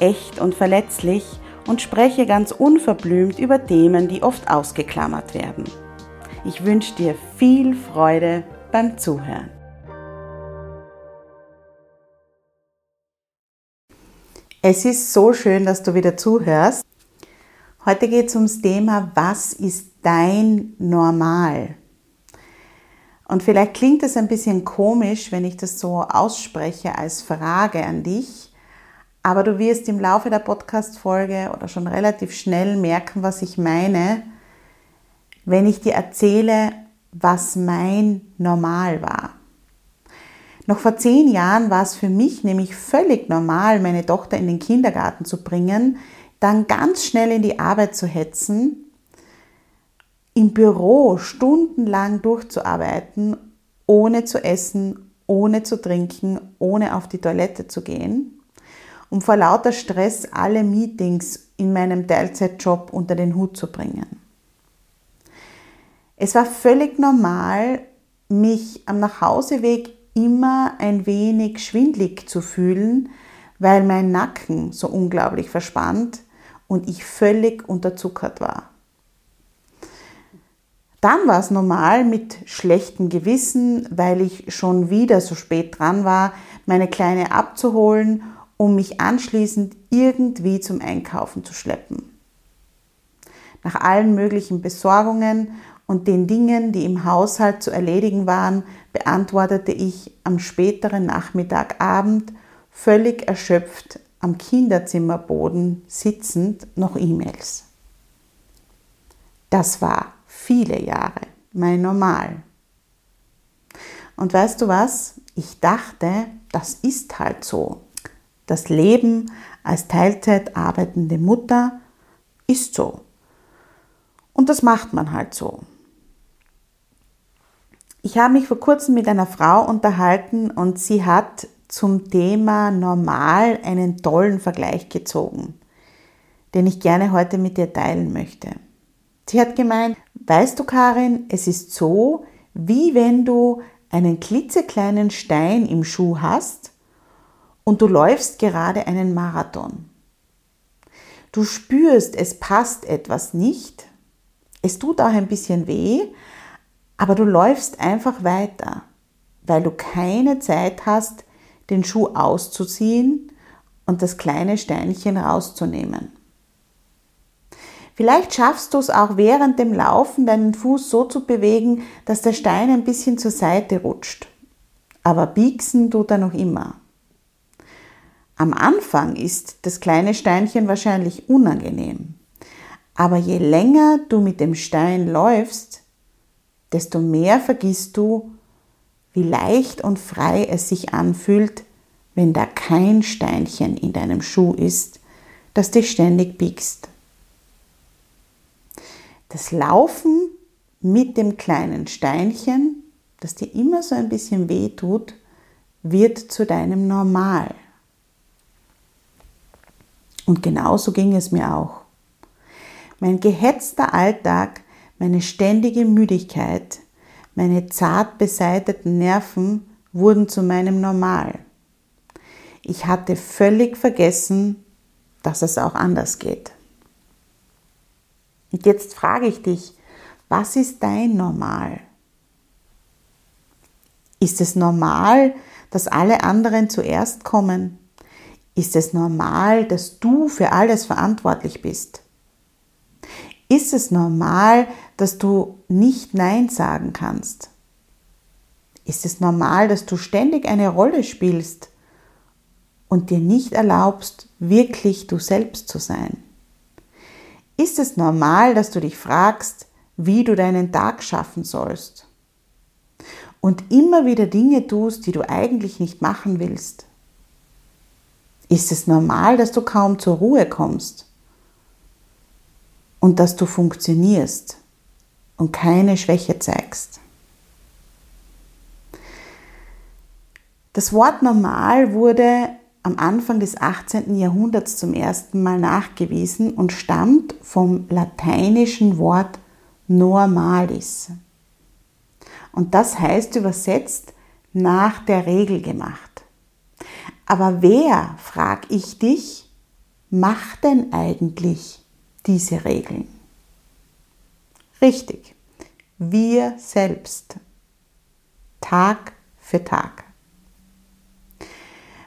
echt und verletzlich und spreche ganz unverblümt über Themen, die oft ausgeklammert werden. Ich wünsche dir viel Freude beim Zuhören. Es ist so schön, dass du wieder zuhörst. Heute geht es ums Thema, was ist dein Normal? Und vielleicht klingt es ein bisschen komisch, wenn ich das so ausspreche als Frage an dich. Aber du wirst im Laufe der Podcast-Folge oder schon relativ schnell merken, was ich meine, wenn ich dir erzähle, was mein Normal war. Noch vor zehn Jahren war es für mich nämlich völlig normal, meine Tochter in den Kindergarten zu bringen, dann ganz schnell in die Arbeit zu hetzen, im Büro stundenlang durchzuarbeiten, ohne zu essen, ohne zu trinken, ohne auf die Toilette zu gehen um vor lauter Stress alle Meetings in meinem Teilzeitjob unter den Hut zu bringen. Es war völlig normal, mich am Nachhauseweg immer ein wenig schwindlig zu fühlen, weil mein Nacken so unglaublich verspannt und ich völlig unterzuckert war. Dann war es normal, mit schlechtem Gewissen, weil ich schon wieder so spät dran war, meine Kleine abzuholen um mich anschließend irgendwie zum Einkaufen zu schleppen. Nach allen möglichen Besorgungen und den Dingen, die im Haushalt zu erledigen waren, beantwortete ich am späteren Nachmittagabend völlig erschöpft am Kinderzimmerboden sitzend noch E-Mails. Das war viele Jahre mein Normal. Und weißt du was? Ich dachte, das ist halt so. Das Leben als Teilzeit arbeitende Mutter ist so. Und das macht man halt so. Ich habe mich vor kurzem mit einer Frau unterhalten und sie hat zum Thema normal einen tollen Vergleich gezogen, den ich gerne heute mit dir teilen möchte. Sie hat gemeint, weißt du Karin, es ist so, wie wenn du einen klitzekleinen Stein im Schuh hast und du läufst gerade einen Marathon. Du spürst, es passt etwas nicht, es tut auch ein bisschen weh, aber du läufst einfach weiter, weil du keine Zeit hast, den Schuh auszuziehen und das kleine Steinchen rauszunehmen. Vielleicht schaffst du es auch während dem Laufen, deinen Fuß so zu bewegen, dass der Stein ein bisschen zur Seite rutscht. Aber biegsen tut er noch immer. Am Anfang ist das kleine Steinchen wahrscheinlich unangenehm. Aber je länger du mit dem Stein läufst, desto mehr vergisst du, wie leicht und frei es sich anfühlt, wenn da kein Steinchen in deinem Schuh ist, das dich ständig biegst. Das Laufen mit dem kleinen Steinchen, das dir immer so ein bisschen weh tut, wird zu deinem Normal. Und genauso ging es mir auch. Mein gehetzter Alltag, meine ständige Müdigkeit, meine zart beseiteten Nerven wurden zu meinem Normal. Ich hatte völlig vergessen, dass es auch anders geht. Und jetzt frage ich dich, was ist dein Normal? Ist es normal, dass alle anderen zuerst kommen? Ist es normal, dass du für alles verantwortlich bist? Ist es normal, dass du nicht Nein sagen kannst? Ist es normal, dass du ständig eine Rolle spielst und dir nicht erlaubst, wirklich du selbst zu sein? Ist es normal, dass du dich fragst, wie du deinen Tag schaffen sollst? Und immer wieder Dinge tust, die du eigentlich nicht machen willst? Ist es normal, dass du kaum zur Ruhe kommst? Und dass du funktionierst und keine Schwäche zeigst? Das Wort normal wurde am Anfang des 18. Jahrhunderts zum ersten Mal nachgewiesen und stammt vom lateinischen Wort normalis. Und das heißt übersetzt nach der Regel gemacht. Aber wer, frag ich dich, macht denn eigentlich diese Regeln? Richtig, wir selbst, Tag für Tag.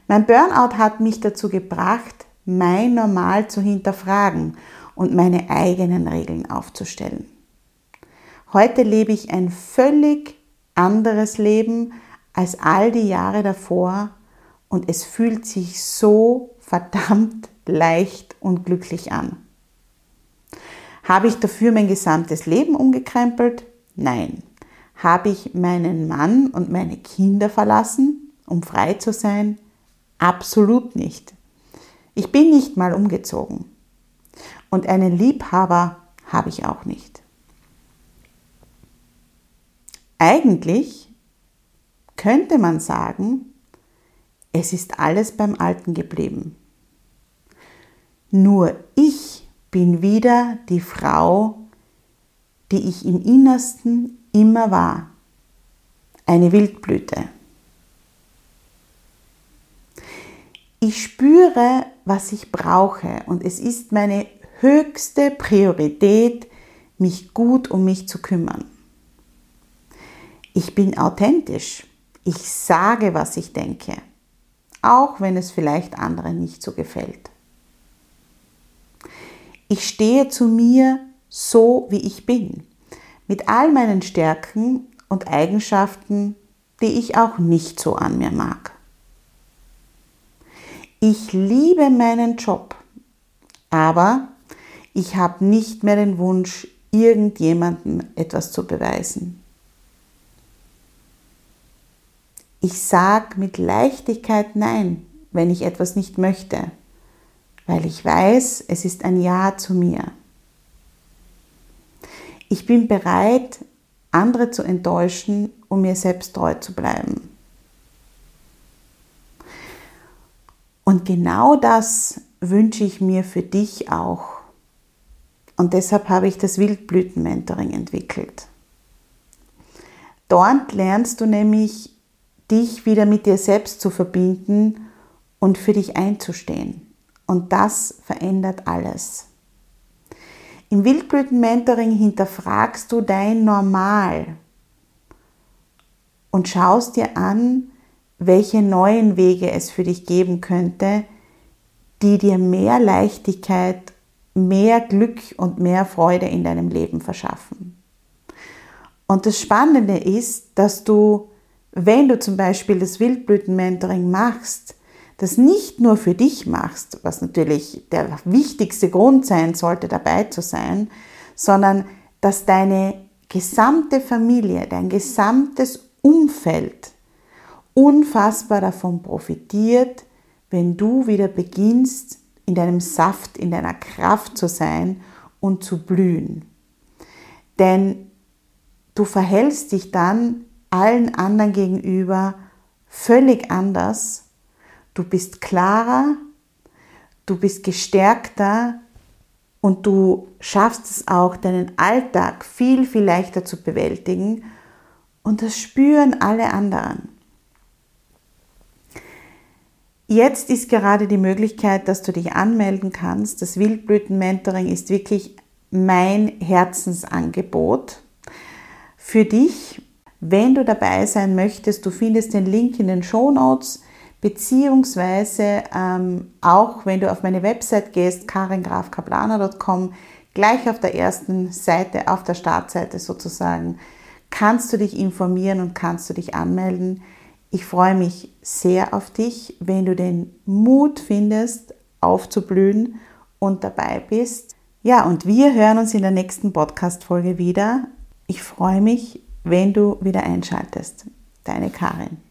Mein Burnout hat mich dazu gebracht, mein Normal zu hinterfragen und meine eigenen Regeln aufzustellen. Heute lebe ich ein völlig anderes Leben als all die Jahre davor und es fühlt sich so verdammt leicht und glücklich an. Habe ich dafür mein gesamtes Leben umgekrempelt? Nein. Habe ich meinen Mann und meine Kinder verlassen, um frei zu sein? Absolut nicht. Ich bin nicht mal umgezogen. Und einen Liebhaber habe ich auch nicht. Eigentlich könnte man sagen, es ist alles beim Alten geblieben. Nur ich bin wieder die Frau, die ich im Innersten immer war. Eine Wildblüte. Ich spüre, was ich brauche und es ist meine höchste Priorität, mich gut um mich zu kümmern. Ich bin authentisch. Ich sage, was ich denke, auch wenn es vielleicht anderen nicht so gefällt. Ich stehe zu mir so, wie ich bin, mit all meinen Stärken und Eigenschaften, die ich auch nicht so an mir mag. Ich liebe meinen Job, aber ich habe nicht mehr den Wunsch, irgendjemandem etwas zu beweisen. Ich sage mit Leichtigkeit Nein, wenn ich etwas nicht möchte, weil ich weiß, es ist ein Ja zu mir. Ich bin bereit, andere zu enttäuschen, um mir selbst treu zu bleiben. Und genau das wünsche ich mir für dich auch. Und deshalb habe ich das Wildblüten-Mentoring entwickelt. Dort lernst du nämlich, dich wieder mit dir selbst zu verbinden und für dich einzustehen. Und das verändert alles. Im Wildblüten-Mentoring hinterfragst du dein Normal und schaust dir an, welche neuen Wege es für dich geben könnte, die dir mehr Leichtigkeit, mehr Glück und mehr Freude in deinem Leben verschaffen. Und das Spannende ist, dass du, wenn du zum Beispiel das Wildblüten-Mentoring machst, das nicht nur für dich machst, was natürlich der wichtigste Grund sein sollte, dabei zu sein, sondern dass deine gesamte Familie, dein gesamtes Umfeld unfassbar davon profitiert, wenn du wieder beginnst, in deinem Saft, in deiner Kraft zu sein und zu blühen. Denn du verhältst dich dann allen anderen gegenüber völlig anders. Du bist klarer, du bist gestärkter und du schaffst es auch, deinen Alltag viel, viel leichter zu bewältigen. Und das spüren alle anderen. Jetzt ist gerade die Möglichkeit, dass du dich anmelden kannst. Das Wildblüten-Mentoring ist wirklich mein Herzensangebot für dich. Wenn du dabei sein möchtest, du findest den Link in den Show Notes, beziehungsweise ähm, auch wenn du auf meine Website gehst, karingrafkaplaner.com, gleich auf der ersten Seite, auf der Startseite sozusagen, kannst du dich informieren und kannst du dich anmelden. Ich freue mich sehr auf dich, wenn du den Mut findest, aufzublühen und dabei bist. Ja, und wir hören uns in der nächsten Podcast-Folge wieder. Ich freue mich, wenn du wieder einschaltest. Deine Karin.